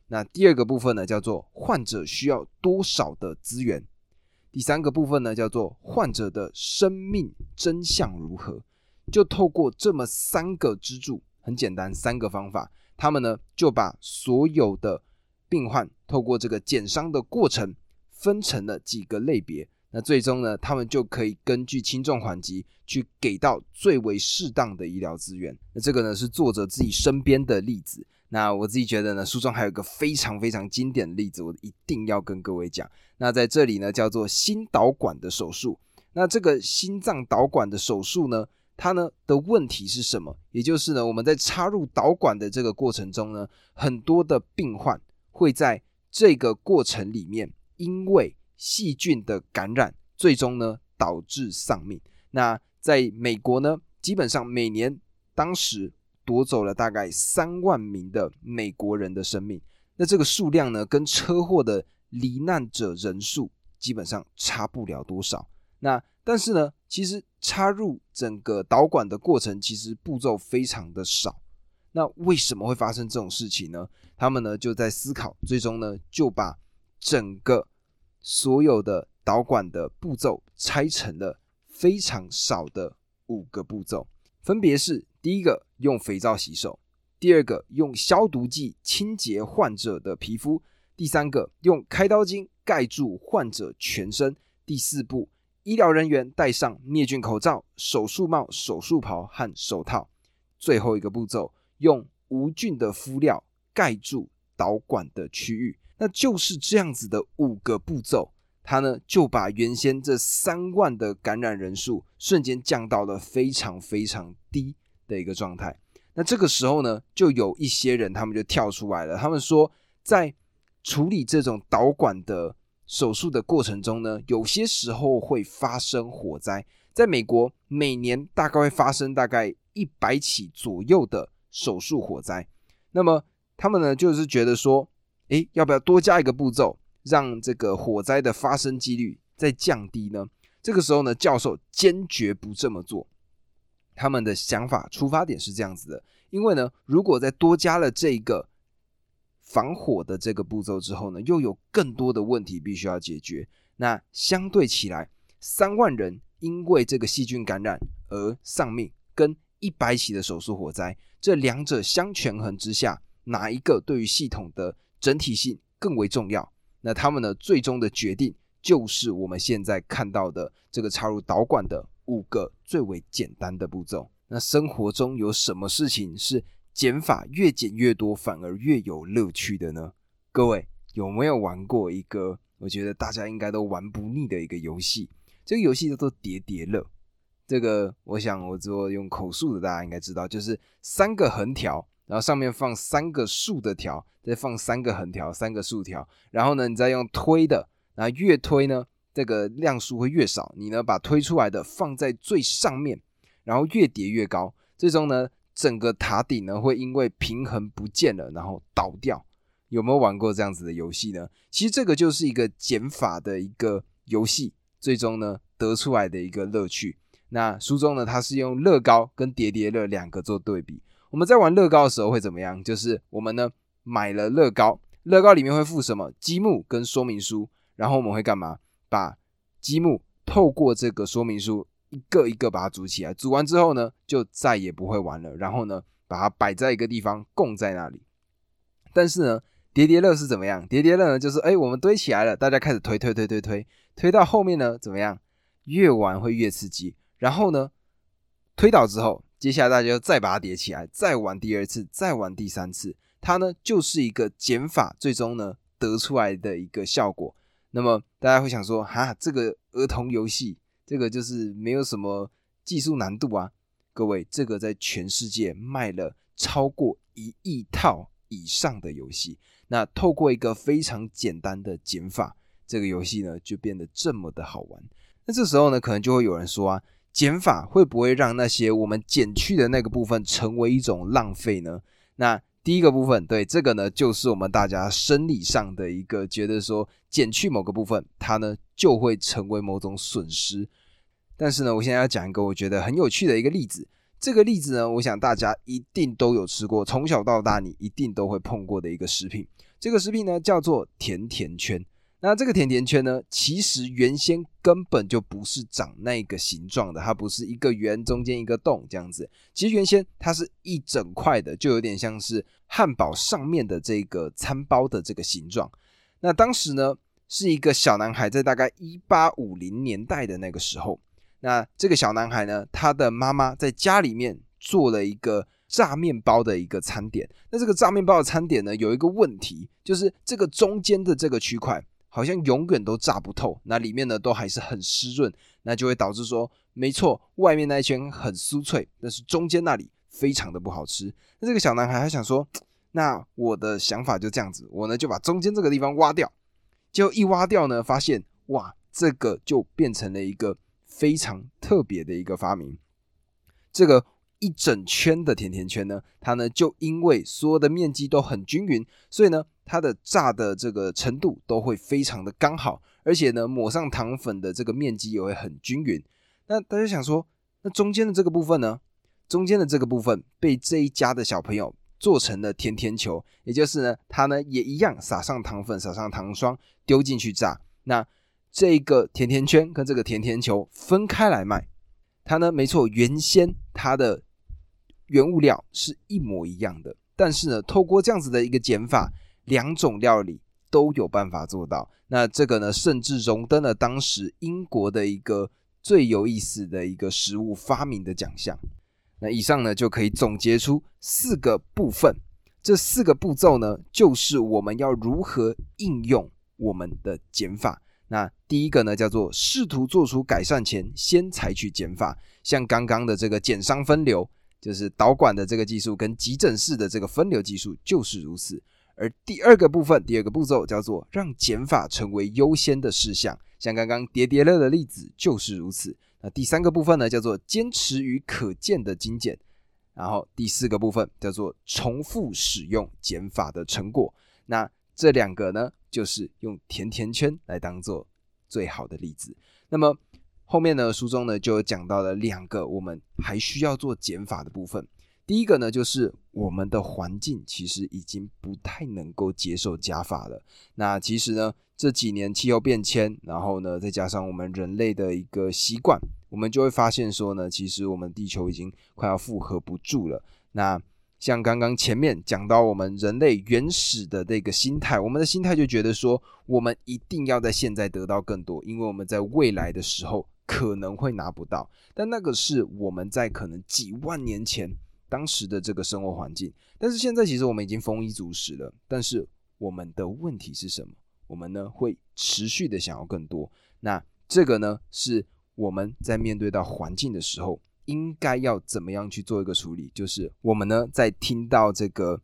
那第二个部分呢叫做患者需要多少的资源，第三个部分呢叫做患者的生命真相如何。就透过这么三个支柱，很简单三个方法，他们呢就把所有的病患透过这个减伤的过程分成了几个类别。那最终呢，他们就可以根据轻重缓急去给到最为适当的医疗资源。那这个呢是作者自己身边的例子。那我自己觉得呢，书中还有一个非常非常经典的例子，我一定要跟各位讲。那在这里呢，叫做心导管的手术。那这个心脏导管的手术呢，它呢的问题是什么？也就是呢，我们在插入导管的这个过程中呢，很多的病患会在这个过程里面，因为细菌的感染，最终呢导致丧命。那在美国呢，基本上每年当时夺走了大概三万名的美国人的生命。那这个数量呢，跟车祸的罹难者人数基本上差不了多少。那但是呢，其实插入整个导管的过程，其实步骤非常的少。那为什么会发生这种事情呢？他们呢就在思考，最终呢就把整个所有的导管的步骤拆成了非常少的五个步骤，分别是：第一个用肥皂洗手；第二个用消毒剂清洁患者的皮肤；第三个用开刀巾盖住患者全身；第四步，医疗人员戴上灭菌口罩、手术帽、手术袍和手套；最后一个步骤，用无菌的敷料盖住导管的区域。那就是这样子的五个步骤，他呢就把原先这三万的感染人数瞬间降到了非常非常低的一个状态。那这个时候呢，就有一些人他们就跳出来了，他们说，在处理这种导管的手术的过程中呢，有些时候会发生火灾。在美国，每年大概会发生大概一百起左右的手术火灾。那么他们呢，就是觉得说。诶，要不要多加一个步骤，让这个火灾的发生几率再降低呢？这个时候呢，教授坚决不这么做。他们的想法出发点是这样子的：因为呢，如果再多加了这个防火的这个步骤之后呢，又有更多的问题必须要解决。那相对起来，三万人因为这个细菌感染而丧命，跟一百起的手术火灾，这两者相权衡之下，哪一个对于系统的？整体性更为重要。那他们呢？最终的决定就是我们现在看到的这个插入导管的五个最为简单的步骤。那生活中有什么事情是减法越减越多，反而越有乐趣的呢？各位有没有玩过一个我觉得大家应该都玩不腻的一个游戏？这个游戏叫做叠叠乐。这个我想我做用口述的，大家应该知道，就是三个横条，然后上面放三个竖的条，再放三个横条，三个竖条，然后呢，你再用推的，然后越推呢，这个量数会越少，你呢把推出来的放在最上面，然后越叠越高，最终呢，整个塔顶呢会因为平衡不见了，然后倒掉。有没有玩过这样子的游戏呢？其实这个就是一个减法的一个游戏，最终呢得出来的一个乐趣。那书中呢，它是用乐高跟叠叠乐两个做对比。我们在玩乐高的时候会怎么样？就是我们呢买了乐高，乐高里面会附什么积木跟说明书，然后我们会干嘛？把积木透过这个说明书一个一个把它组起来，组完之后呢，就再也不会玩了。然后呢，把它摆在一个地方供在那里。但是呢，叠叠乐是怎么样？叠叠乐呢，就是哎，我们堆起来了，大家开始推推推推推，推到后面呢，怎么样？越玩会越刺激。然后呢，推倒之后，接下来大家就再把它叠起来，再玩第二次，再玩第三次，它呢就是一个减法，最终呢得出来的一个效果。那么大家会想说，哈，这个儿童游戏，这个就是没有什么技术难度啊？各位，这个在全世界卖了超过一亿套以上的游戏，那透过一个非常简单的减法，这个游戏呢就变得这么的好玩。那这时候呢，可能就会有人说啊。减法会不会让那些我们减去的那个部分成为一种浪费呢？那第一个部分，对这个呢，就是我们大家生理上的一个觉得说，减去某个部分，它呢就会成为某种损失。但是呢，我现在要讲一个我觉得很有趣的一个例子。这个例子呢，我想大家一定都有吃过，从小到大你一定都会碰过的一个食品。这个食品呢，叫做甜甜圈。那这个甜甜圈呢，其实原先根本就不是长那个形状的，它不是一个圆中间一个洞这样子。其实原先它是一整块的，就有点像是汉堡上面的这个餐包的这个形状。那当时呢，是一个小男孩在大概一八五零年代的那个时候，那这个小男孩呢，他的妈妈在家里面做了一个炸面包的一个餐点。那这个炸面包的餐点呢，有一个问题，就是这个中间的这个区块。好像永远都炸不透，那里面呢都还是很湿润，那就会导致说，没错，外面那一圈很酥脆，但是中间那里非常的不好吃。那这个小男孩还想说，那我的想法就这样子，我呢就把中间这个地方挖掉，结果一挖掉呢，发现哇，这个就变成了一个非常特别的一个发明。这个一整圈的甜甜圈呢，它呢就因为所有的面积都很均匀，所以呢。它的炸的这个程度都会非常的刚好，而且呢，抹上糖粉的这个面积也会很均匀。那大家想说，那中间的这个部分呢？中间的这个部分被这一家的小朋友做成了甜甜球，也就是呢，它呢也一样撒上糖粉，撒上糖霜，丢进去炸。那这个甜甜圈跟这个甜甜球分开来卖，它呢没错，原先它的原物料是一模一样的，但是呢，透过这样子的一个减法。两种料理都有办法做到，那这个呢，甚至荣登了当时英国的一个最有意思的一个食物发明的奖项。那以上呢，就可以总结出四个部分，这四个步骤呢，就是我们要如何应用我们的减法。那第一个呢，叫做试图做出改善前，先采取减法，像刚刚的这个减商分流，就是导管的这个技术跟急诊室的这个分流技术就是如此。而第二个部分，第二个步骤叫做让减法成为优先的事项，像刚刚叠叠乐的例子就是如此。那第三个部分呢，叫做坚持与可见的精简。然后第四个部分叫做重复使用减法的成果。那这两个呢，就是用甜甜圈来当做最好的例子。那么后面呢，书中呢就讲到了两个我们还需要做减法的部分。第一个呢，就是我们的环境其实已经不太能够接受加法了。那其实呢，这几年气候变迁，然后呢，再加上我们人类的一个习惯，我们就会发现说呢，其实我们地球已经快要负荷不住了。那像刚刚前面讲到我们人类原始的那个心态，我们的心态就觉得说，我们一定要在现在得到更多，因为我们在未来的时候可能会拿不到。但那个是我们在可能几万年前。当时的这个生活环境，但是现在其实我们已经丰衣足食了。但是我们的问题是什么？我们呢会持续的想要更多。那这个呢是我们在面对到环境的时候，应该要怎么样去做一个处理？就是我们呢，在听到这个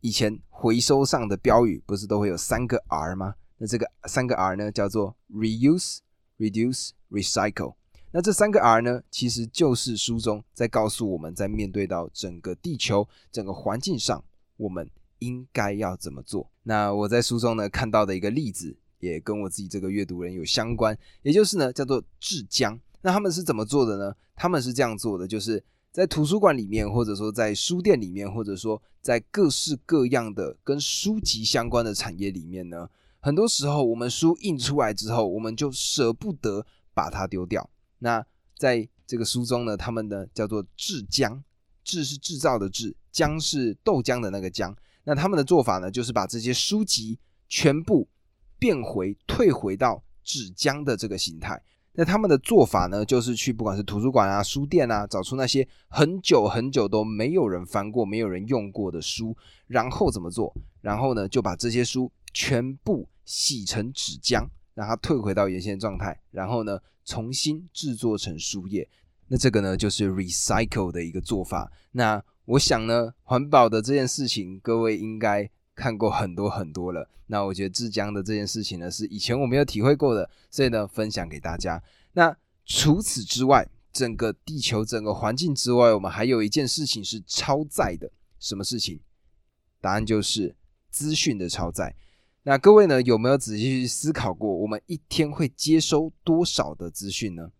以前回收上的标语，不是都会有三个 R 吗？那这个三个 R 呢，叫做 reuse、reduce、recycle。那这三个 R 呢，其实就是书中在告诉我们在面对到整个地球、整个环境上，我们应该要怎么做。那我在书中呢看到的一个例子。也跟我自己这个阅读人有相关，也就是呢，叫做制浆。那他们是怎么做的呢？他们是这样做的，就是在图书馆里面，或者说在书店里面，或者说在各式各样的跟书籍相关的产业里面呢，很多时候我们书印出来之后，我们就舍不得把它丢掉。那在这个书中呢，他们呢叫做制浆，制是制造的制，浆是豆浆的那个浆。那他们的做法呢，就是把这些书籍全部。变回退回到纸浆的这个形态，那他们的做法呢，就是去不管是图书馆啊、书店啊，找出那些很久很久都没有人翻过、没有人用过的书，然后怎么做？然后呢，就把这些书全部洗成纸浆，让它退回到原先状态，然后呢，重新制作成书页。那这个呢，就是 recycle 的一个做法。那我想呢，环保的这件事情，各位应该。看过很多很多了，那我觉得制浆的这件事情呢，是以前我没有体会过的，所以呢，分享给大家。那除此之外，整个地球、整个环境之外，我们还有一件事情是超载的，什么事情？答案就是资讯的超载。那各位呢，有没有仔细去思考过，我们一天会接收多少的资讯呢？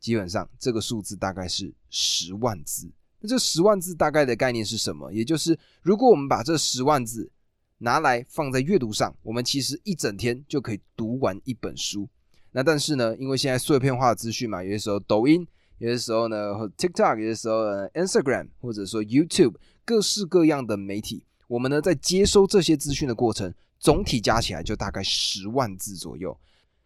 基本上，这个数字大概是十万字。那这十万字大概的概念是什么？也就是如果我们把这十万字拿来放在阅读上，我们其实一整天就可以读完一本书。那但是呢，因为现在碎片化的资讯嘛，有些时候抖音，有些时候呢 TikTok，有些时候 Instagram，或者说 YouTube，各式各样的媒体，我们呢在接收这些资讯的过程，总体加起来就大概十万字左右。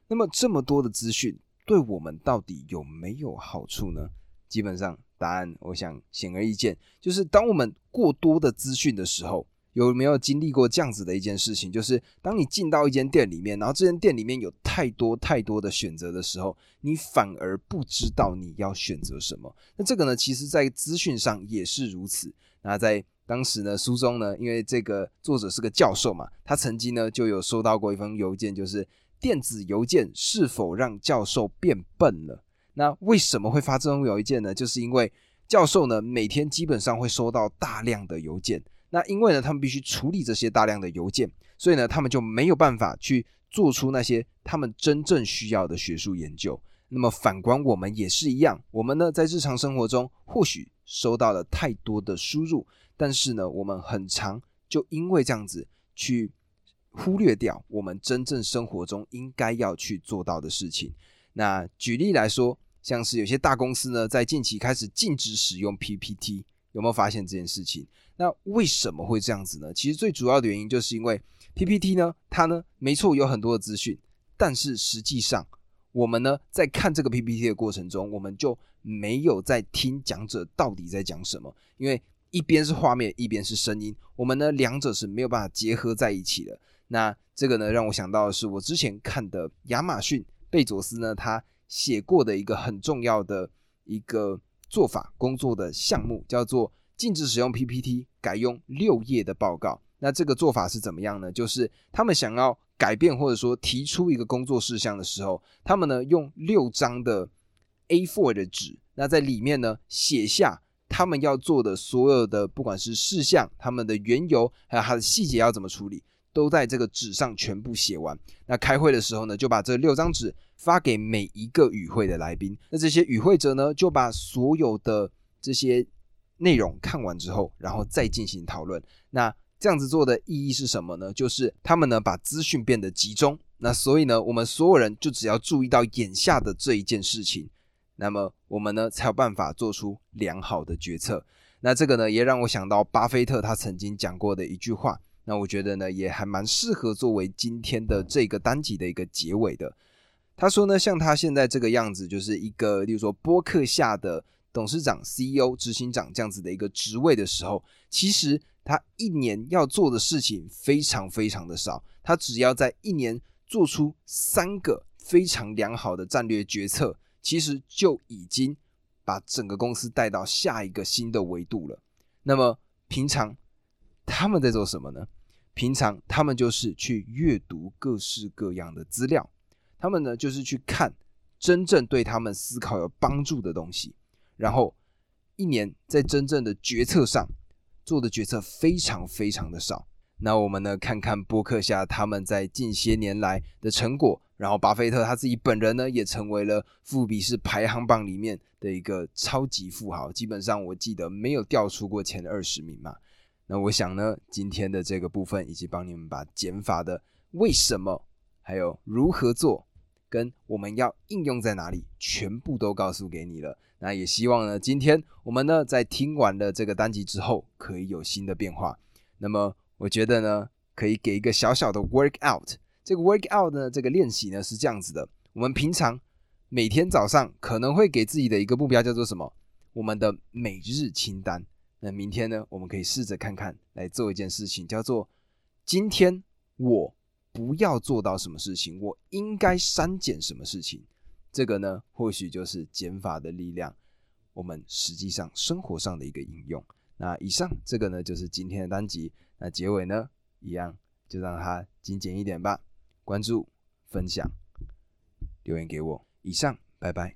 那么这么多的资讯，对我们到底有没有好处呢？基本上。答案我想显而易见，就是当我们过多的资讯的时候，有没有经历过这样子的一件事情？就是当你进到一间店里面，然后这间店里面有太多太多的选择的时候，你反而不知道你要选择什么。那这个呢，其实在资讯上也是如此。那在当时呢，书中呢，因为这个作者是个教授嘛，他曾经呢就有收到过一封邮件，就是电子邮件是否让教授变笨了？那为什么会发这种邮件呢？就是因为教授呢每天基本上会收到大量的邮件，那因为呢他们必须处理这些大量的邮件，所以呢他们就没有办法去做出那些他们真正需要的学术研究。那么反观我们也是一样，我们呢在日常生活中或许收到了太多的输入，但是呢我们很常就因为这样子去忽略掉我们真正生活中应该要去做到的事情。那举例来说，像是有些大公司呢，在近期开始禁止使用 PPT，有没有发现这件事情？那为什么会这样子呢？其实最主要的原因就是因为 PPT 呢，它呢，没错有很多的资讯，但是实际上我们呢，在看这个 PPT 的过程中，我们就没有在听讲者到底在讲什么，因为一边是画面，一边是声音，我们呢两者是没有办法结合在一起的。那这个呢，让我想到的是我之前看的亚马逊。贝佐斯呢，他写过的一个很重要的一个做法工作的项目，叫做禁止使用 PPT，改用六页的报告。那这个做法是怎么样呢？就是他们想要改变或者说提出一个工作事项的时候，他们呢用六张的 A4 的纸，那在里面呢写下他们要做的所有的，不管是事项、他们的缘由，还有他的细节要怎么处理。都在这个纸上全部写完。那开会的时候呢，就把这六张纸发给每一个与会的来宾。那这些与会者呢，就把所有的这些内容看完之后，然后再进行讨论。那这样子做的意义是什么呢？就是他们呢把资讯变得集中。那所以呢，我们所有人就只要注意到眼下的这一件事情，那么我们呢才有办法做出良好的决策。那这个呢，也让我想到巴菲特他曾经讲过的一句话。那我觉得呢，也还蛮适合作为今天的这个单集的一个结尾的。他说呢，像他现在这个样子，就是一个，例如说播客下的董事长、CEO、执行长这样子的一个职位的时候，其实他一年要做的事情非常非常的少。他只要在一年做出三个非常良好的战略决策，其实就已经把整个公司带到下一个新的维度了。那么平常他们在做什么呢？平常他们就是去阅读各式各样的资料，他们呢就是去看真正对他们思考有帮助的东西，然后一年在真正的决策上做的决策非常非常的少。那我们呢看看波克夏他们在近些年来的成果，然后巴菲特他自己本人呢也成为了富比士排行榜里面的一个超级富豪，基本上我记得没有掉出过前二十名嘛。那我想呢，今天的这个部分，以及帮你们把减法的为什么，还有如何做，跟我们要应用在哪里，全部都告诉给你了。那也希望呢，今天我们呢，在听完了这个单集之后，可以有新的变化。那么，我觉得呢，可以给一个小小的 work out。这个 work out 呢，这个练习呢是这样子的：我们平常每天早上可能会给自己的一个目标叫做什么？我们的每日清单。那明天呢？我们可以试着看看来做一件事情，叫做今天我不要做到什么事情，我应该删减什么事情。这个呢，或许就是减法的力量，我们实际上生活上的一个应用。那以上这个呢，就是今天的单集。那结尾呢，一样就让它精简一点吧。关注、分享、留言给我。以上，拜拜。